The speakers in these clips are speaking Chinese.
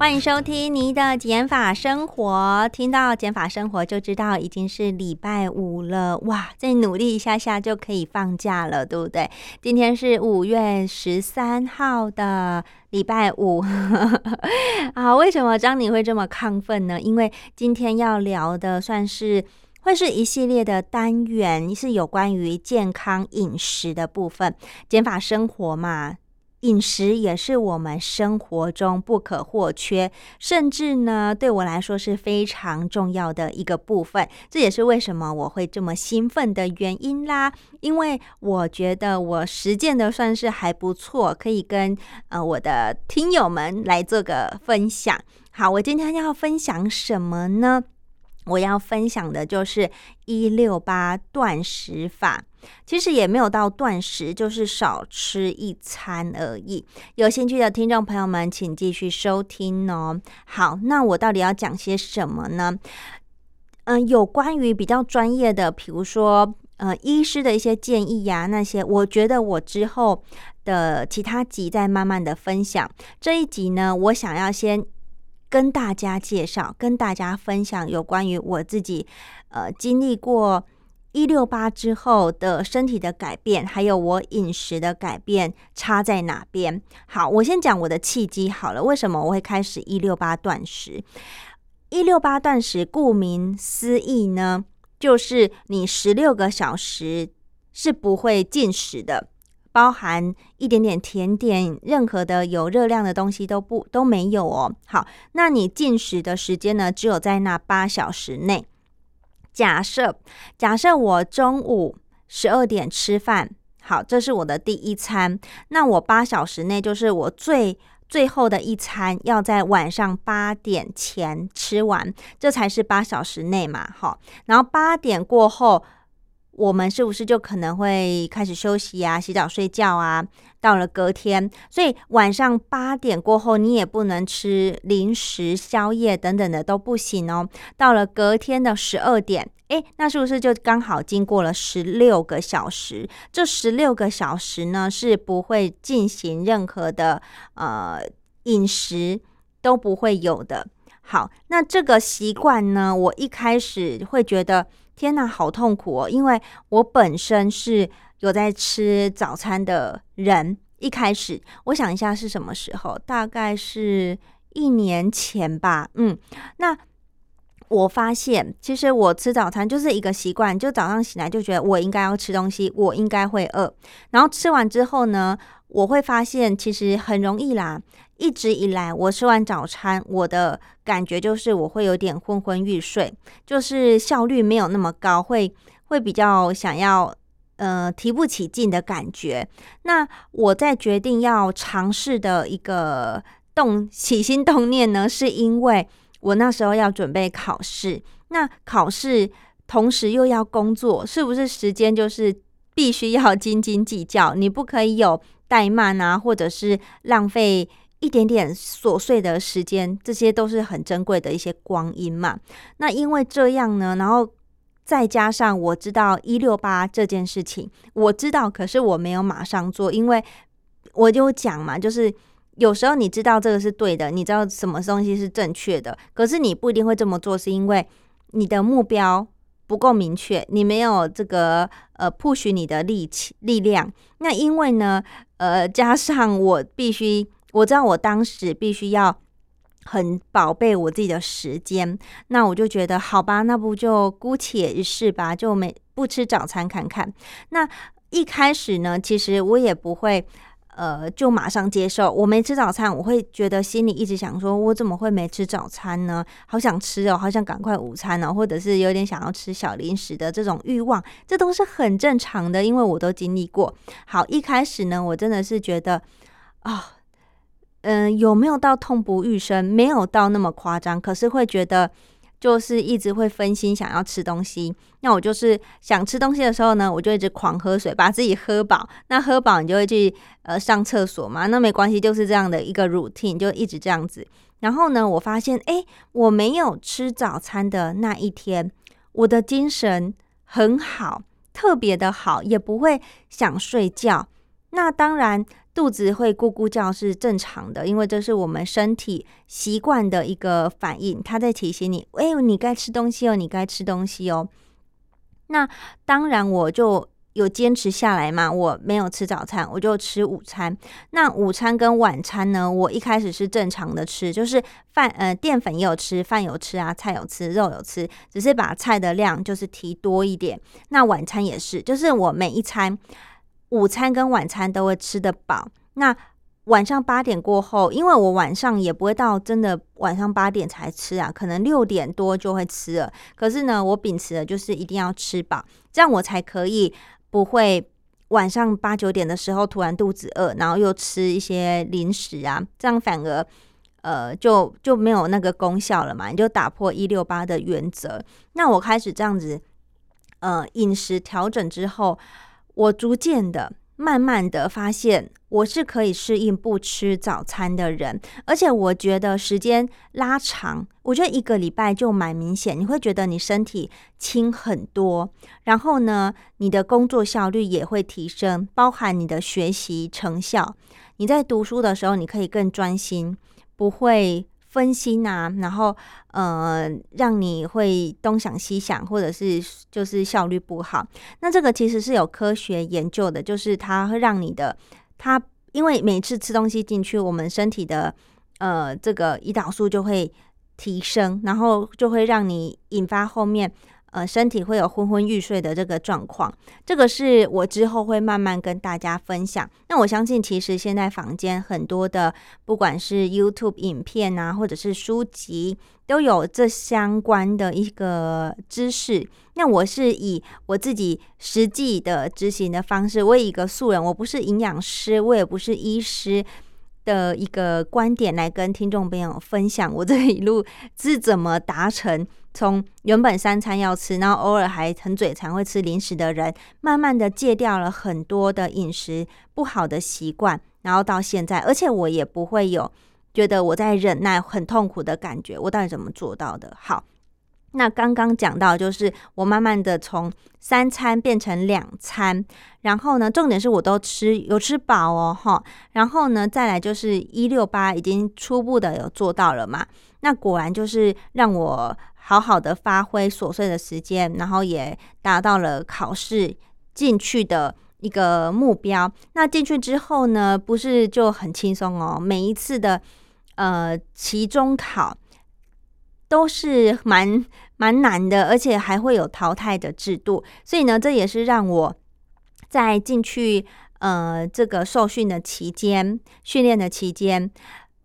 欢迎收听你的减法生活。听到减法生活就知道已经是礼拜五了，哇！再努力一下下就可以放假了，对不对？今天是五月十三号的礼拜五 啊。为什么张你会这么亢奋呢？因为今天要聊的算是会是一系列的单元，是有关于健康饮食的部分，减法生活嘛。饮食也是我们生活中不可或缺，甚至呢，对我来说是非常重要的一个部分。这也是为什么我会这么兴奋的原因啦。因为我觉得我实践的算是还不错，可以跟呃我的听友们来做个分享。好，我今天要分享什么呢？我要分享的就是一六八断食法。其实也没有到断食，就是少吃一餐而已。有兴趣的听众朋友们，请继续收听哦。好，那我到底要讲些什么呢？嗯，有关于比较专业的，比如说呃，医师的一些建议呀，那些我觉得我之后的其他集再慢慢的分享。这一集呢，我想要先跟大家介绍，跟大家分享有关于我自己呃经历过。一六八之后的身体的改变，还有我饮食的改变，差在哪边？好，我先讲我的契机好了。为什么我会开始一六八断食？一六八断食，顾名思义呢，就是你十六个小时是不会进食的，包含一点点甜点，任何的有热量的东西都不都没有哦。好，那你进食的时间呢，只有在那八小时内。假设假设我中午十二点吃饭，好，这是我的第一餐。那我八小时内就是我最最后的一餐，要在晚上八点前吃完，这才是八小时内嘛，好。然后八点过后。我们是不是就可能会开始休息啊、洗澡、睡觉啊？到了隔天，所以晚上八点过后，你也不能吃零食、宵夜等等的都不行哦。到了隔天的十二点，诶，那是不是就刚好经过了十六个小时？这十六个小时呢，是不会进行任何的呃饮食都不会有的。好，那这个习惯呢，我一开始会觉得。天呐，好痛苦哦！因为我本身是有在吃早餐的人。一开始，我想一下是什么时候，大概是一年前吧。嗯，那我发现，其实我吃早餐就是一个习惯，就早上醒来就觉得我应该要吃东西，我应该会饿。然后吃完之后呢，我会发现其实很容易啦。一直以来，我吃完早餐，我的感觉就是我会有点昏昏欲睡，就是效率没有那么高，会会比较想要呃提不起劲的感觉。那我在决定要尝试的一个动起心动念呢，是因为我那时候要准备考试，那考试同时又要工作，是不是时间就是必须要斤斤计较？你不可以有怠慢啊，或者是浪费。一点点琐碎的时间，这些都是很珍贵的一些光阴嘛。那因为这样呢，然后再加上我知道一六八这件事情，我知道，可是我没有马上做，因为我就讲嘛，就是有时候你知道这个是对的，你知道什么东西是正确的，可是你不一定会这么做，是因为你的目标不够明确，你没有这个呃 push 你的力气力量。那因为呢，呃，加上我必须。我知道我当时必须要很宝贝我自己的时间，那我就觉得好吧，那不就姑且一试吧，就没不吃早餐看看。那一开始呢，其实我也不会呃就马上接受我没吃早餐，我会觉得心里一直想说，我怎么会没吃早餐呢？好想吃哦，好想赶快午餐哦，或者是有点想要吃小零食的这种欲望，这都是很正常的，因为我都经历过。好，一开始呢，我真的是觉得啊。嗯，有没有到痛不欲生？没有到那么夸张，可是会觉得就是一直会分心，想要吃东西。那我就是想吃东西的时候呢，我就一直狂喝水，把自己喝饱。那喝饱，你就会去呃上厕所嘛？那没关系，就是这样的一个 routine，就一直这样子。然后呢，我发现，哎，我没有吃早餐的那一天，我的精神很好，特别的好，也不会想睡觉。那当然。肚子会咕咕叫是正常的，因为这是我们身体习惯的一个反应，它在提醒你：哎，你该吃东西哦，你该吃东西哦。那当然，我就有坚持下来嘛，我没有吃早餐，我就吃午餐。那午餐跟晚餐呢，我一开始是正常的吃，就是饭呃淀粉也有吃，饭有吃啊，菜有吃，肉有吃，只是把菜的量就是提多一点。那晚餐也是，就是我每一餐。午餐跟晚餐都会吃得饱。那晚上八点过后，因为我晚上也不会到真的晚上八点才吃啊，可能六点多就会吃了。可是呢，我秉持的就是一定要吃饱，这样我才可以不会晚上八九点的时候突然肚子饿，然后又吃一些零食啊，这样反而呃就就没有那个功效了嘛，你就打破一六八的原则。那我开始这样子呃饮食调整之后。我逐渐的、慢慢的发现，我是可以适应不吃早餐的人，而且我觉得时间拉长，我觉得一个礼拜就蛮明显，你会觉得你身体轻很多，然后呢，你的工作效率也会提升，包含你的学习成效，你在读书的时候，你可以更专心，不会。分心啊，然后呃，让你会东想西想，或者是就是效率不好。那这个其实是有科学研究的，就是它会让你的它，因为每次吃东西进去，我们身体的呃这个胰岛素就会提升，然后就会让你引发后面。呃，身体会有昏昏欲睡的这个状况，这个是我之后会慢慢跟大家分享。那我相信，其实现在房间很多的，不管是 YouTube 影片啊，或者是书籍，都有这相关的一个知识。那我是以我自己实际的执行的方式，我以一个素人，我不是营养师，我也不是医师的一个观点来跟听众朋友分享我这一路是怎么达成。从原本三餐要吃，然后偶尔还很嘴馋会吃零食的人，慢慢的戒掉了很多的饮食不好的习惯，然后到现在，而且我也不会有觉得我在忍耐很痛苦的感觉。我到底怎么做到的？好，那刚刚讲到就是我慢慢的从三餐变成两餐，然后呢，重点是我都吃有吃饱哦，哈，然后呢，再来就是一六八已经初步的有做到了嘛，那果然就是让我。好好的发挥琐碎的时间，然后也达到了考试进去的一个目标。那进去之后呢，不是就很轻松哦？每一次的呃期中考都是蛮蛮难的，而且还会有淘汰的制度。所以呢，这也是让我在进去呃这个受训的期间、训练的期间，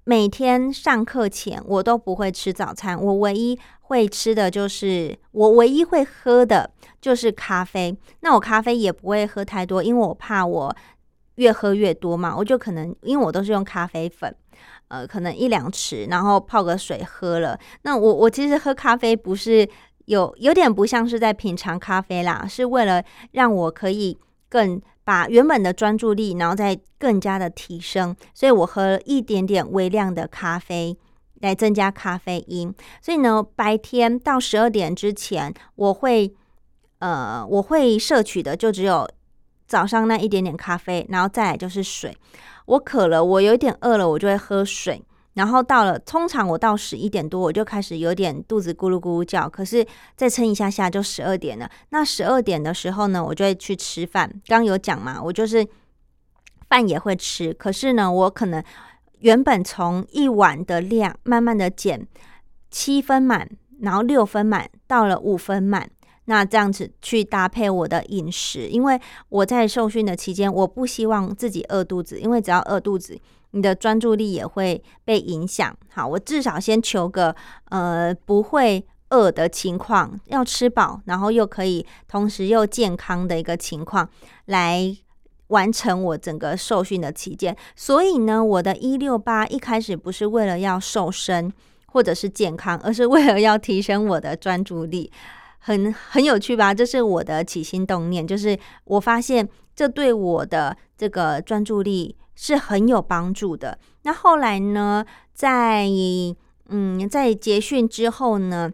每天上课前我都不会吃早餐，我唯一。会吃的就是我唯一会喝的就是咖啡，那我咖啡也不会喝太多，因为我怕我越喝越多嘛，我就可能因为我都是用咖啡粉，呃，可能一两匙，然后泡个水喝了。那我我其实喝咖啡不是有有点不像是在品尝咖啡啦，是为了让我可以更把原本的专注力，然后再更加的提升，所以我喝一点点微量的咖啡。来增加咖啡因，所以呢，白天到十二点之前，我会呃，我会摄取的就只有早上那一点点咖啡，然后再来就是水。我渴了，我有点饿了，我就会喝水。然后到了，通常我到十一点多，我就开始有点肚子咕噜咕噜叫，可是再撑一下下就十二点了。那十二点的时候呢，我就会去吃饭。刚有讲嘛，我就是饭也会吃，可是呢，我可能。原本从一碗的量慢慢的减七分满，然后六分满，到了五分满，那这样子去搭配我的饮食，因为我在受训的期间，我不希望自己饿肚子，因为只要饿肚子，你的专注力也会被影响。好，我至少先求个呃不会饿的情况，要吃饱，然后又可以同时又健康的一个情况来。完成我整个受训的期间。所以呢，我的一六八一开始不是为了要瘦身或者是健康，而是为了要提升我的专注力。很很有趣吧？这是我的起心动念，就是我发现这对我的这个专注力是很有帮助的。那后来呢，在嗯在结训之后呢，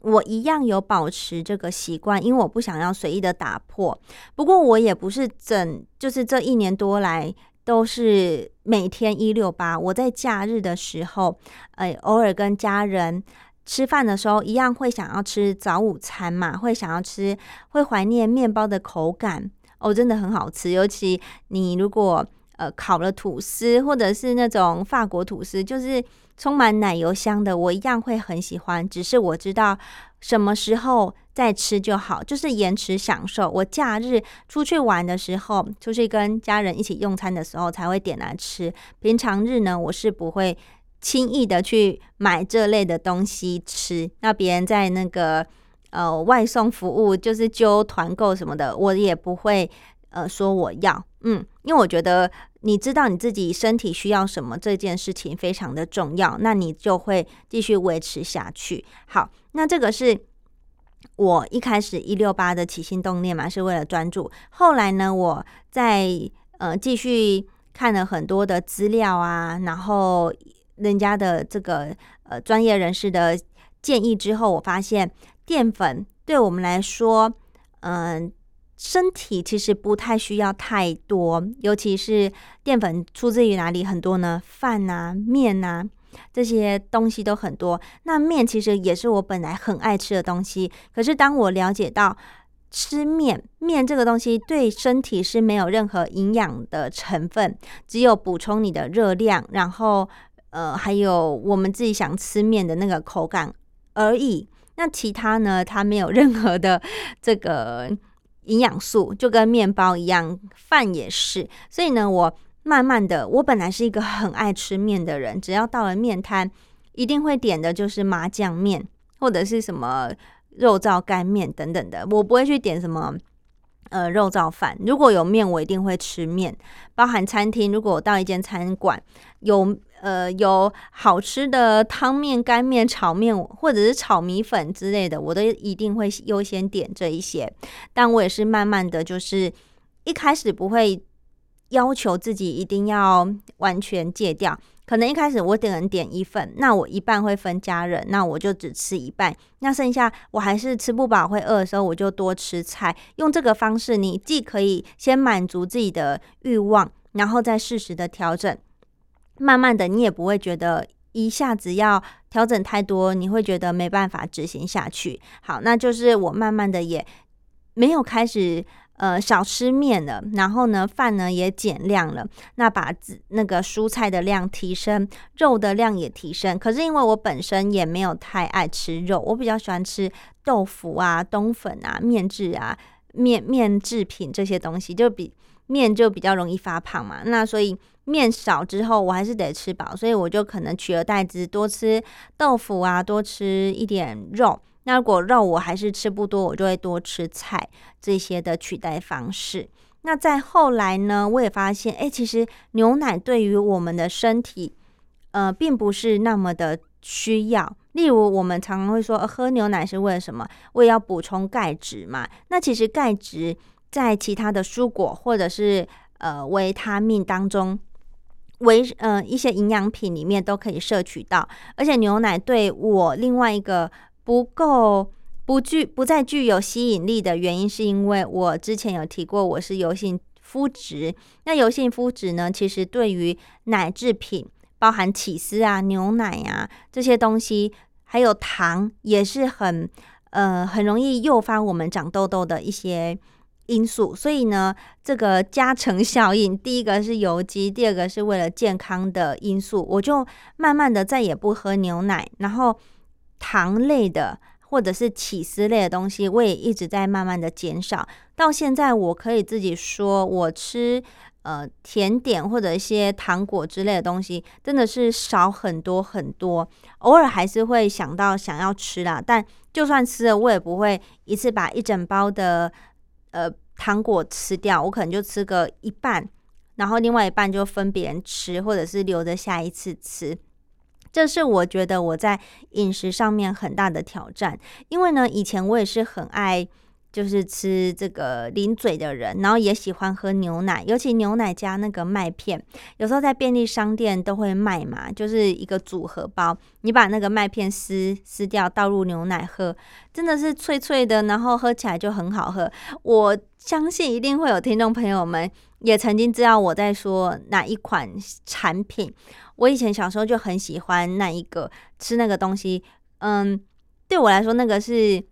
我一样有保持这个习惯，因为我不想要随意的打破。不过我也不是整，就是这一年多来都是每天一六八。我在假日的时候，呃，偶尔跟家人。吃饭的时候一样会想要吃早午餐嘛，会想要吃，会怀念面包的口感哦，真的很好吃。尤其你如果呃烤了吐司，或者是那种法国吐司，就是充满奶油香的，我一样会很喜欢。只是我知道什么时候再吃就好，就是延迟享受。我假日出去玩的时候，出去跟家人一起用餐的时候才会点来吃。平常日呢，我是不会。轻易的去买这类的东西吃，那别人在那个呃外送服务，就是揪团购什么的，我也不会呃说我要，嗯，因为我觉得你知道你自己身体需要什么这件事情非常的重要，那你就会继续维持下去。好，那这个是我一开始一六八的起心动念嘛，是为了专注。后来呢，我在呃继续看了很多的资料啊，然后。人家的这个呃专业人士的建议之后，我发现淀粉对我们来说，嗯，身体其实不太需要太多，尤其是淀粉出自于哪里很多呢？饭啊、面啊这些东西都很多。那面其实也是我本来很爱吃的东西，可是当我了解到吃面面这个东西对身体是没有任何营养的成分，只有补充你的热量，然后。呃，还有我们自己想吃面的那个口感而已。那其他呢？它没有任何的这个营养素，就跟面包一样，饭也是。所以呢，我慢慢的，我本来是一个很爱吃面的人，只要到了面摊，一定会点的就是麻酱面或者是什么肉燥干面等等的，我不会去点什么呃肉燥饭。如果有面，我一定会吃面。包含餐厅，如果我到一间餐馆有。呃，有好吃的汤面、干面、炒面，或者是炒米粉之类的，我都一定会优先点这一些。但我也是慢慢的就是一开始不会要求自己一定要完全戒掉，可能一开始我点点一份，那我一半会分家人，那我就只吃一半，那剩下我还是吃不饱会饿的时候，我就多吃菜。用这个方式，你既可以先满足自己的欲望，然后再适时的调整。慢慢的，你也不会觉得一下子要调整太多，你会觉得没办法执行下去。好，那就是我慢慢的也没有开始呃少吃面了，然后呢饭呢也减量了，那把那个蔬菜的量提升，肉的量也提升。可是因为我本身也没有太爱吃肉，我比较喜欢吃豆腐啊、冬粉啊、面制啊、面面制品这些东西，就比面就比较容易发胖嘛。那所以。面少之后，我还是得吃饱，所以我就可能取而代之，多吃豆腐啊，多吃一点肉。那如果肉我还是吃不多，我就会多吃菜这些的取代方式。那再后来呢，我也发现，哎，其实牛奶对于我们的身体，呃，并不是那么的需要。例如，我们常常会说，喝牛奶是为了什么？为要补充钙质嘛。那其实钙质在其他的蔬果或者是呃维他命当中。维呃一些营养品里面都可以摄取到，而且牛奶对我另外一个不够不具不再具有吸引力的原因，是因为我之前有提过我是油性肤质。那油性肤质呢，其实对于奶制品，包含起司啊、牛奶啊这些东西，还有糖，也是很呃很容易诱发我们长痘痘的一些。因素，所以呢，这个加成效应，第一个是油肌，第二个是为了健康的因素，我就慢慢的再也不喝牛奶，然后糖类的或者是起司类的东西，我也一直在慢慢的减少。到现在，我可以自己说，我吃呃甜点或者一些糖果之类的东西，真的是少很多很多。偶尔还是会想到想要吃啦，但就算吃了，我也不会一次把一整包的。呃，糖果吃掉，我可能就吃个一半，然后另外一半就分别人吃，或者是留着下一次吃。这是我觉得我在饮食上面很大的挑战，因为呢，以前我也是很爱。就是吃这个零嘴的人，然后也喜欢喝牛奶，尤其牛奶加那个麦片，有时候在便利商店都会卖嘛，就是一个组合包，你把那个麦片撕撕掉，倒入牛奶喝，真的是脆脆的，然后喝起来就很好喝。我相信一定会有听众朋友们也曾经知道我在说哪一款产品。我以前小时候就很喜欢那一个吃那个东西，嗯，对我来说那个是。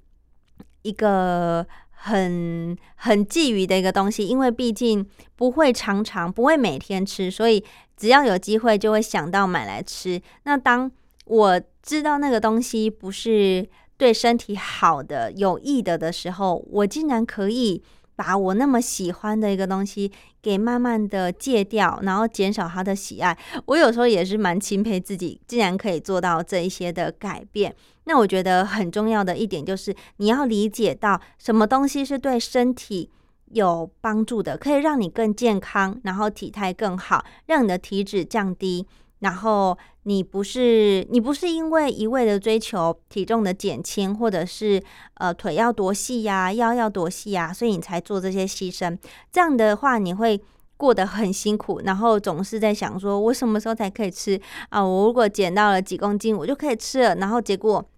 一个很很觊觎的一个东西，因为毕竟不会常常不会每天吃，所以只要有机会就会想到买来吃。那当我知道那个东西不是对身体好的、有益的的时候，我竟然可以。把我那么喜欢的一个东西给慢慢的戒掉，然后减少他的喜爱。我有时候也是蛮钦佩自己，竟然可以做到这一些的改变。那我觉得很重要的一点就是，你要理解到什么东西是对身体有帮助的，可以让你更健康，然后体态更好，让你的体脂降低。然后你不是你不是因为一味的追求体重的减轻，或者是呃腿要多细呀，腰要多细呀，所以你才做这些牺牲。这样的话，你会过得很辛苦，然后总是在想说，我什么时候才可以吃啊？我如果减到了几公斤，我就可以吃了。然后结果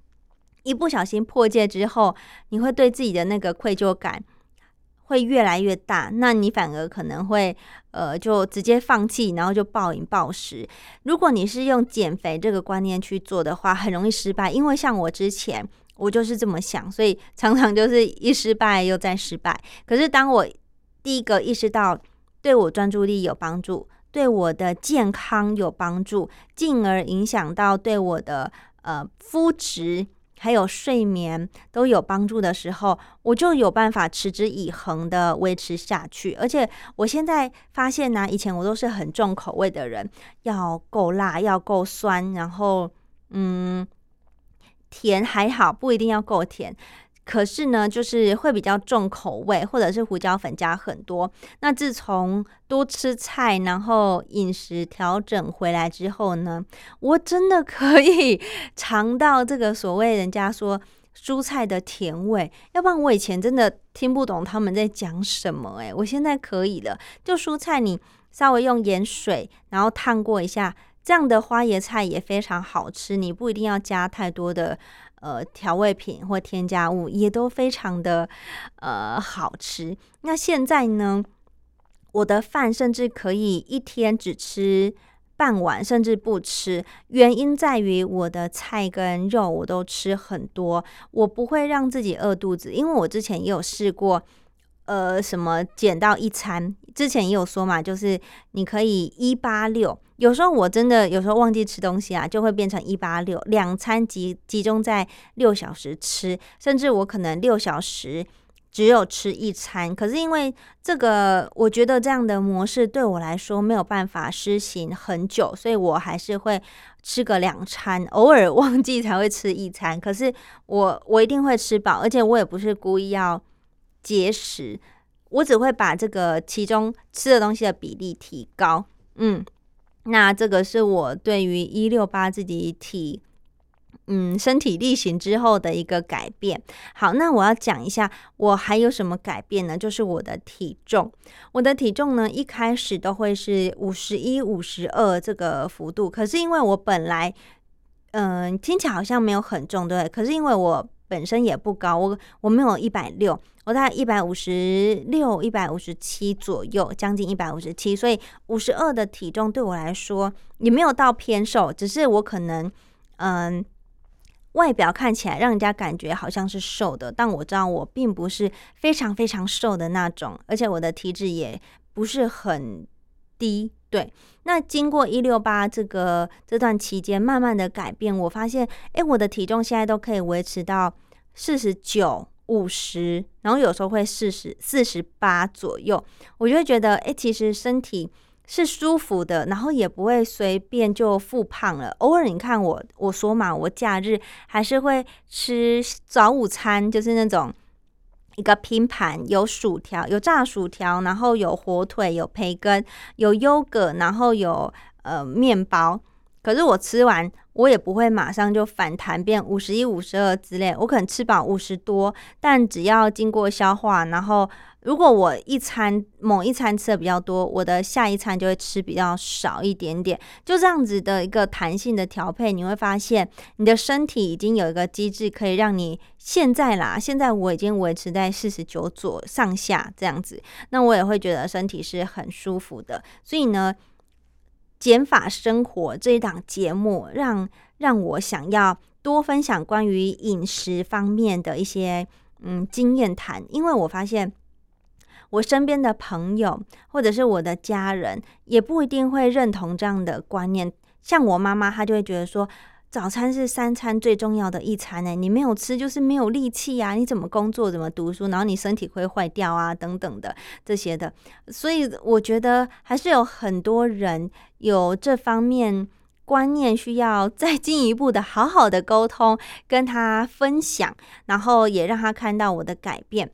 一不小心破戒之后，你会对自己的那个愧疚感。会越来越大，那你反而可能会呃就直接放弃，然后就暴饮暴食。如果你是用减肥这个观念去做的话，很容易失败。因为像我之前，我就是这么想，所以常常就是一失败又再失败。可是当我第一个意识到对我专注力有帮助，对我的健康有帮助，进而影响到对我的呃肤质。还有睡眠都有帮助的时候，我就有办法持之以恒的维持下去。而且我现在发现呢，以前我都是很重口味的人，要够辣，要够酸，然后嗯，甜还好，不一定要够甜。可是呢，就是会比较重口味，或者是胡椒粉加很多。那自从多吃菜，然后饮食调整回来之后呢，我真的可以 尝到这个所谓人家说蔬菜的甜味。要不然我以前真的听不懂他们在讲什么。诶，我现在可以了。就蔬菜，你稍微用盐水，然后烫过一下，这样的花椰菜也非常好吃。你不一定要加太多的。呃，调味品或添加物也都非常的呃好吃。那现在呢，我的饭甚至可以一天只吃半碗，甚至不吃。原因在于我的菜跟肉我都吃很多，我不会让自己饿肚子。因为我之前也有试过，呃，什么减到一餐，之前也有说嘛，就是你可以一八六。有时候我真的有时候忘记吃东西啊，就会变成一八六两餐集集中在六小时吃，甚至我可能六小时只有吃一餐。可是因为这个，我觉得这样的模式对我来说没有办法施行很久，所以我还是会吃个两餐，偶尔 忘记才会吃一餐。可是我我一定会吃饱，而且我也不是故意要节食，我只会把这个其中吃的东西的比例提高，嗯。那这个是我对于一六八自己体，嗯，身体力行之后的一个改变。好，那我要讲一下我还有什么改变呢？就是我的体重，我的体重呢一开始都会是五十一、五十二这个幅度，可是因为我本来，嗯，听起来好像没有很重，对，可是因为我本身也不高，我我没有一百六。我大概一百五十六、一百五十七左右，将近一百五十七，所以五十二的体重对我来说也没有到偏瘦，只是我可能嗯外表看起来让人家感觉好像是瘦的，但我知道我并不是非常非常瘦的那种，而且我的体脂也不是很低。对，那经过一六八这个这段期间慢慢的改变，我发现哎，我的体重现在都可以维持到四十九。五十，然后有时候会四十四十八左右，我就会觉得，哎，其实身体是舒服的，然后也不会随便就复胖了。偶尔你看我，我说嘛，我假日还是会吃早午餐，就是那种一个拼盘，有薯条，有炸薯条，然后有火腿，有培根，有优格，然后有呃面包。可是我吃完，我也不会马上就反弹变五十一、五十二之类，我可能吃饱五十多，但只要经过消化，然后如果我一餐某一餐吃的比较多，我的下一餐就会吃比较少一点点，就这样子的一个弹性的调配，你会发现你的身体已经有一个机制可以让你现在啦，现在我已经维持在四十九左上下这样子，那我也会觉得身体是很舒服的，所以呢。减法生活这一档节目，让让我想要多分享关于饮食方面的一些嗯经验谈，因为我发现我身边的朋友或者是我的家人，也不一定会认同这样的观念。像我妈妈，她就会觉得说。早餐是三餐最重要的一餐呢，你没有吃就是没有力气呀，你怎么工作怎么读书，然后你身体会坏掉啊等等的这些的，所以我觉得还是有很多人有这方面观念，需要再进一步的好好的沟通，跟他分享，然后也让他看到我的改变。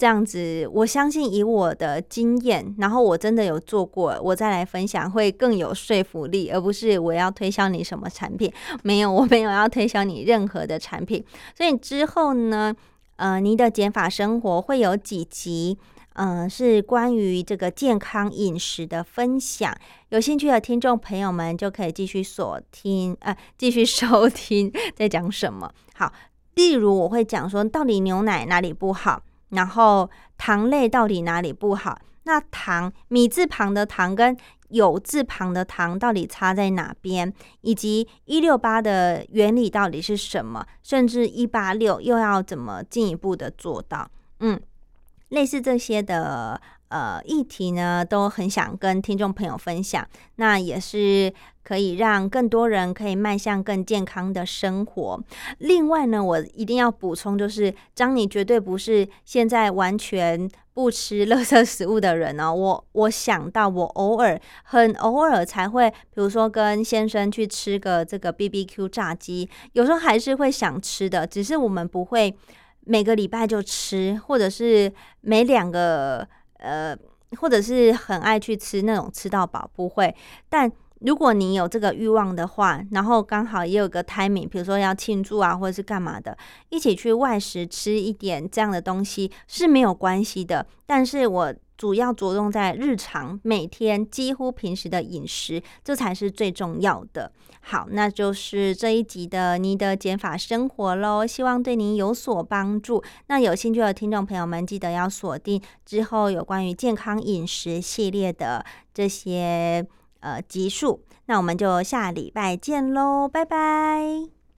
这样子，我相信以我的经验，然后我真的有做过，我再来分享会更有说服力，而不是我要推销你什么产品。没有，我没有要推销你任何的产品。所以之后呢，呃，你的减法生活会有几集，嗯，是关于这个健康饮食的分享。有兴趣的听众朋友们就可以继续锁听，呃，继续收听在讲什么。好，例如我会讲说，到底牛奶哪里不好。然后糖类到底哪里不好？那糖米字旁的糖跟有字旁的糖到底差在哪边？以及一六八的原理到底是什么？甚至一八六又要怎么进一步的做到？嗯，类似这些的。呃，议题呢都很想跟听众朋友分享，那也是可以让更多人可以迈向更健康的生活。另外呢，我一定要补充，就是张你绝对不是现在完全不吃垃圾食物的人哦。我我想到我偶尔很偶尔才会，比如说跟先生去吃个这个 B B Q 炸鸡，有时候还是会想吃的，只是我们不会每个礼拜就吃，或者是每两个。呃，或者是很爱去吃那种吃到饱，不会。但如果你有这个欲望的话，然后刚好也有个 timing，比如说要庆祝啊，或者是干嘛的，一起去外食吃一点这样的东西是没有关系的。但是我。主要着重在日常每天几乎平时的饮食，这才是最重要的。好，那就是这一集的你的减法生活喽，希望对您有所帮助。那有兴趣的听众朋友们，记得要锁定之后有关于健康饮食系列的这些呃集数。那我们就下礼拜见喽，拜拜。